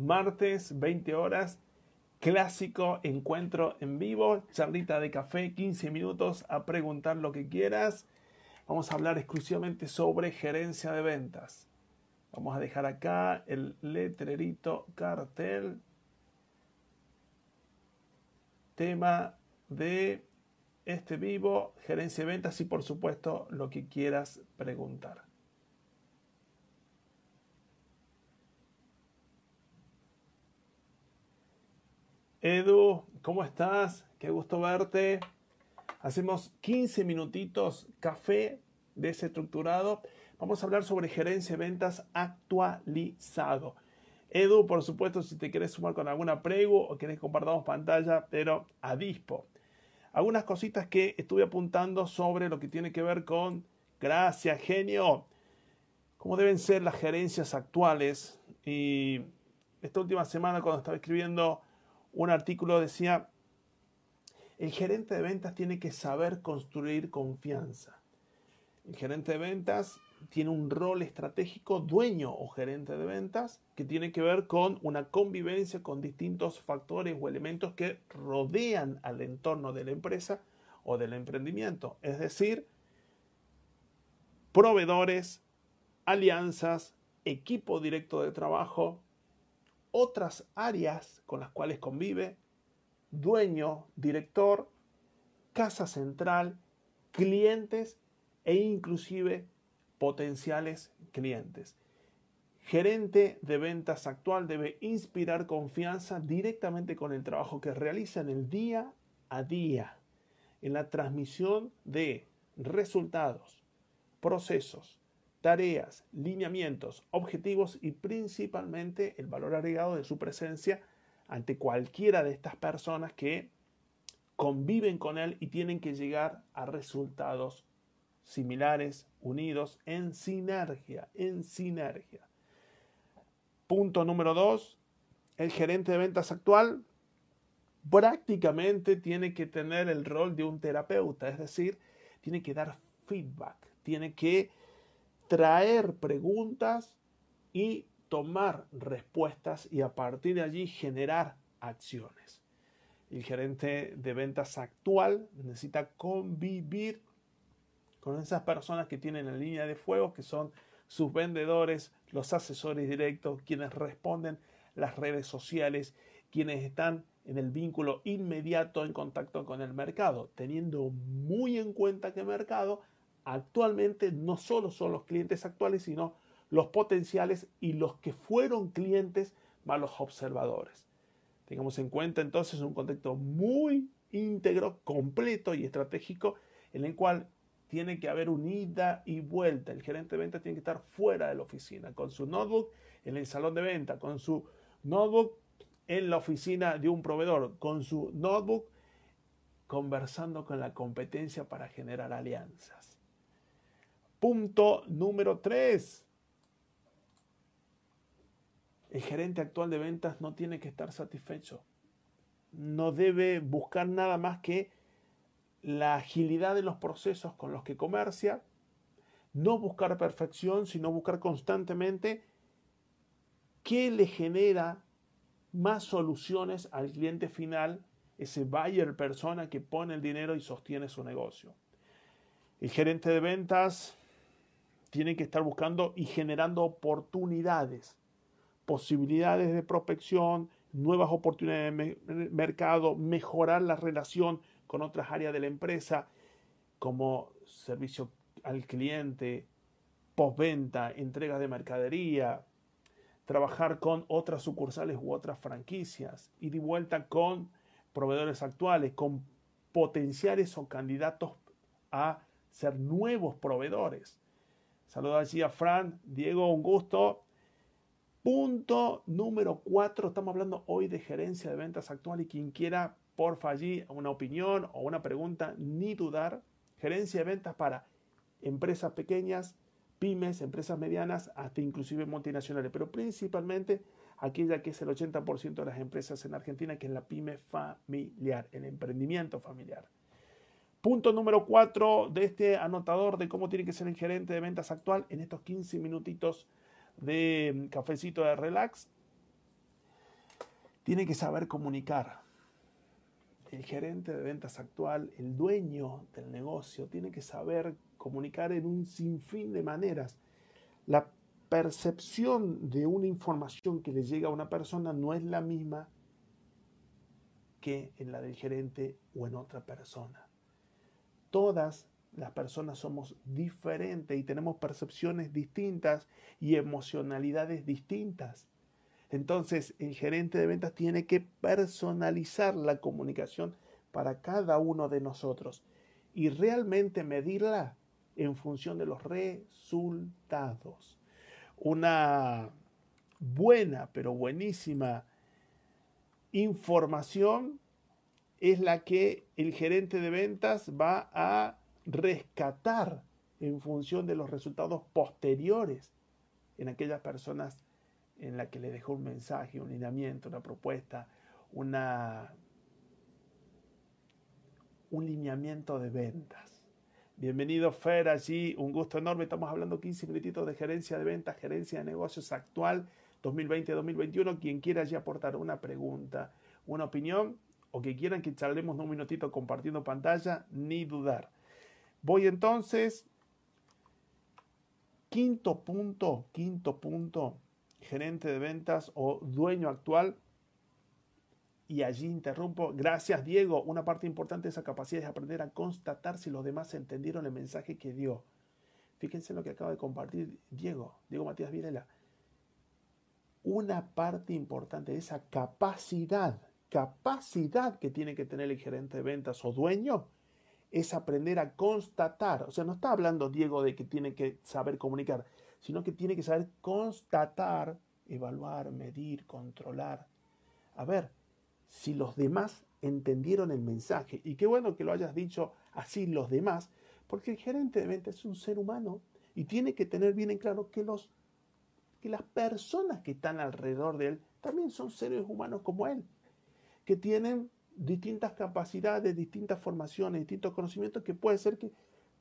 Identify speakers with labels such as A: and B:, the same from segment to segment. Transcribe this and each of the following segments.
A: martes, 20 horas, clásico encuentro en vivo, charlita de café, 15 minutos a preguntar lo que quieras. Vamos a hablar exclusivamente sobre gerencia de ventas. Vamos a dejar acá el letrerito cartel. Tema de este vivo, gerencia de ventas y por supuesto lo que quieras preguntar. Edu, ¿cómo estás? Qué gusto verte. Hacemos 15 minutitos café desestructurado. Vamos a hablar sobre gerencia de ventas actualizado. Edu, por supuesto, si te quieres sumar con alguna prego o quieres compartamos pantalla, pero a dispo. Algunas cositas que estuve apuntando sobre lo que tiene que ver con, gracias, genio, cómo deben ser las gerencias actuales. Y esta última semana, cuando estaba escribiendo un artículo decía, el gerente de ventas tiene que saber construir confianza. El gerente de ventas tiene un rol estratégico, dueño o gerente de ventas, que tiene que ver con una convivencia con distintos factores o elementos que rodean al entorno de la empresa o del emprendimiento. Es decir, proveedores, alianzas, equipo directo de trabajo, otras áreas con las cuales convive, dueño, director, casa central, clientes e inclusive potenciales clientes. Gerente de ventas actual debe inspirar confianza directamente con el trabajo que realiza en el día a día, en la transmisión de resultados, procesos, tareas, lineamientos, objetivos y principalmente el valor agregado de su presencia ante cualquiera de estas personas que conviven con él y tienen que llegar a resultados similares, unidos, en sinergia, en sinergia. Punto número dos, el gerente de ventas actual prácticamente tiene que tener el rol de un terapeuta, es decir, tiene que dar feedback, tiene que traer preguntas y tomar respuestas y a partir de allí generar acciones. El gerente de ventas actual necesita convivir con esas personas que tienen la línea de fuego, que son sus vendedores, los asesores directos, quienes responden las redes sociales, quienes están en el vínculo inmediato en contacto con el mercado, teniendo muy en cuenta que el mercado actualmente no solo son los clientes actuales, sino los potenciales y los que fueron clientes más los observadores. Tengamos en cuenta entonces un contexto muy íntegro, completo y estratégico en el cual tiene que haber un ida y vuelta. El gerente de venta tiene que estar fuera de la oficina, con su notebook en el salón de venta, con su notebook en la oficina de un proveedor, con su notebook conversando con la competencia para generar alianzas. Punto número 3. El gerente actual de ventas no tiene que estar satisfecho. No debe buscar nada más que la agilidad de los procesos con los que comercia. No buscar perfección, sino buscar constantemente qué le genera más soluciones al cliente final, ese buyer persona que pone el dinero y sostiene su negocio. El gerente de ventas tienen que estar buscando y generando oportunidades, posibilidades de prospección, nuevas oportunidades de mercado, mejorar la relación con otras áreas de la empresa, como servicio al cliente, postventa, entrega de mercadería, trabajar con otras sucursales u otras franquicias, y de vuelta con proveedores actuales, con potenciales o candidatos a ser nuevos proveedores. Saludos allí a Fran, Diego, un gusto. Punto número cuatro, estamos hablando hoy de gerencia de ventas actual y quien quiera, porfa allí, una opinión o una pregunta, ni dudar. Gerencia de ventas para empresas pequeñas, pymes, empresas medianas, hasta inclusive multinacionales, pero principalmente aquella que es el 80% de las empresas en Argentina, que es la pyme familiar, el emprendimiento familiar. Punto número 4 de este anotador de cómo tiene que ser el gerente de ventas actual en estos 15 minutitos de mm, cafecito de relax. Tiene que saber comunicar. El gerente de ventas actual, el dueño del negocio, tiene que saber comunicar en un sinfín de maneras. La percepción de una información que le llega a una persona no es la misma que en la del gerente o en otra persona. Todas las personas somos diferentes y tenemos percepciones distintas y emocionalidades distintas. Entonces, el gerente de ventas tiene que personalizar la comunicación para cada uno de nosotros y realmente medirla en función de los resultados. Una buena, pero buenísima información es la que el gerente de ventas va a rescatar en función de los resultados posteriores en aquellas personas en las que le dejó un mensaje, un lineamiento, una propuesta, una, un lineamiento de ventas. Bienvenido Fer allí, un gusto enorme. Estamos hablando 15 minutitos de gerencia de ventas, gerencia de negocios actual 2020-2021. Quien quiera allí aportar una pregunta, una opinión o que quieran que charlemos un minutito compartiendo pantalla, ni dudar. Voy entonces, quinto punto, quinto punto, gerente de ventas o dueño actual. Y allí interrumpo. Gracias, Diego. Una parte importante de esa capacidad es aprender a constatar si los demás entendieron el mensaje que dio. Fíjense lo que acaba de compartir Diego, Diego Matías Videla. Una parte importante de esa capacidad, capacidad que tiene que tener el gerente de ventas o dueño es aprender a constatar. O sea, no está hablando Diego de que tiene que saber comunicar, sino que tiene que saber constatar, evaluar, medir, controlar. A ver, si los demás entendieron el mensaje, y qué bueno que lo hayas dicho así los demás, porque el gerente de ventas es un ser humano y tiene que tener bien en claro que, los, que las personas que están alrededor de él también son seres humanos como él, que tienen distintas capacidades, distintas formaciones, distintos conocimientos que puede ser que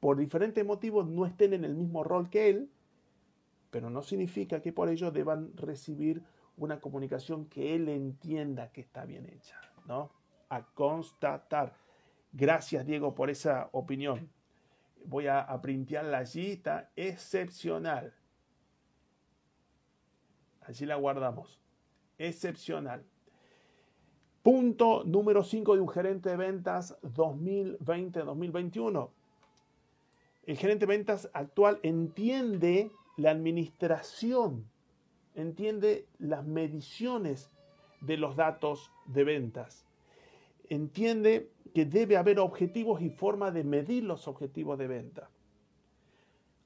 A: por diferentes motivos no estén en el mismo rol que él, pero no significa que por ello deban recibir una comunicación que él entienda que está bien hecha, ¿no? A constatar. Gracias, Diego, por esa opinión. Voy a, a printearla allí, está excepcional. Allí la guardamos. Excepcional. Punto número 5 de un gerente de ventas 2020-2021. El gerente de ventas actual entiende la administración, entiende las mediciones de los datos de ventas, entiende que debe haber objetivos y forma de medir los objetivos de venta.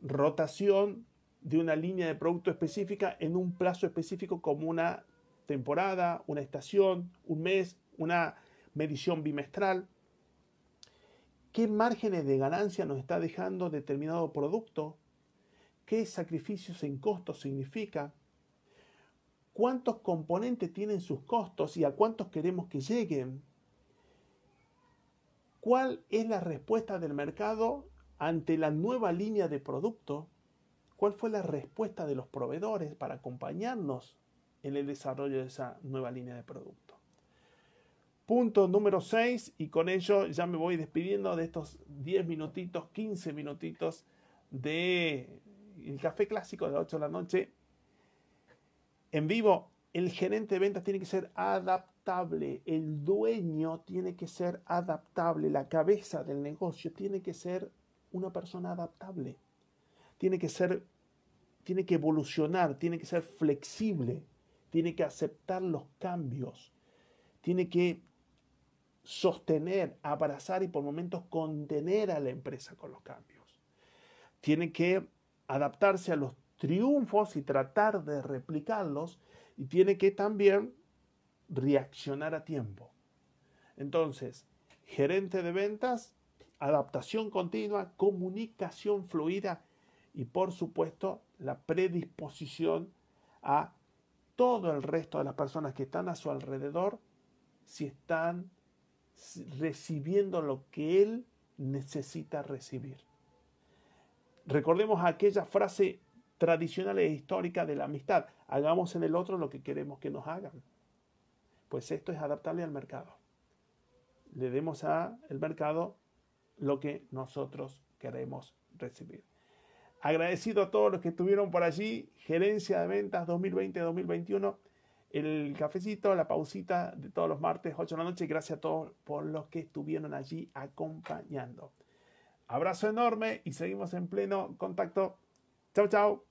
A: Rotación de una línea de producto específica en un plazo específico como una temporada, una estación, un mes, una medición bimestral. ¿Qué márgenes de ganancia nos está dejando determinado producto? ¿Qué sacrificios en costos significa? ¿Cuántos componentes tienen sus costos y a cuántos queremos que lleguen? ¿Cuál es la respuesta del mercado ante la nueva línea de producto? ¿Cuál fue la respuesta de los proveedores para acompañarnos en el desarrollo de esa nueva línea de producto. Punto número 6 y con ello ya me voy despidiendo de estos 10 minutitos, 15 minutitos de el café clásico de las 8 de la noche. En vivo, el gerente de ventas tiene que ser adaptable, el dueño tiene que ser adaptable, la cabeza del negocio tiene que ser una persona adaptable, tiene que ser, tiene que evolucionar, tiene que ser flexible tiene que aceptar los cambios, tiene que sostener, abrazar y por momentos contener a la empresa con los cambios. Tiene que adaptarse a los triunfos y tratar de replicarlos y tiene que también reaccionar a tiempo. Entonces, gerente de ventas, adaptación continua, comunicación fluida y por supuesto la predisposición a todo el resto de las personas que están a su alrededor si están recibiendo lo que él necesita recibir. Recordemos aquella frase tradicional e histórica de la amistad, hagamos en el otro lo que queremos que nos hagan. Pues esto es adaptable al mercado. Le demos al mercado lo que nosotros queremos recibir. Agradecido a todos los que estuvieron por allí, gerencia de ventas 2020-2021, el cafecito, la pausita de todos los martes, 8 de la noche. Gracias a todos por los que estuvieron allí acompañando. Abrazo enorme y seguimos en pleno contacto. Chao, chao.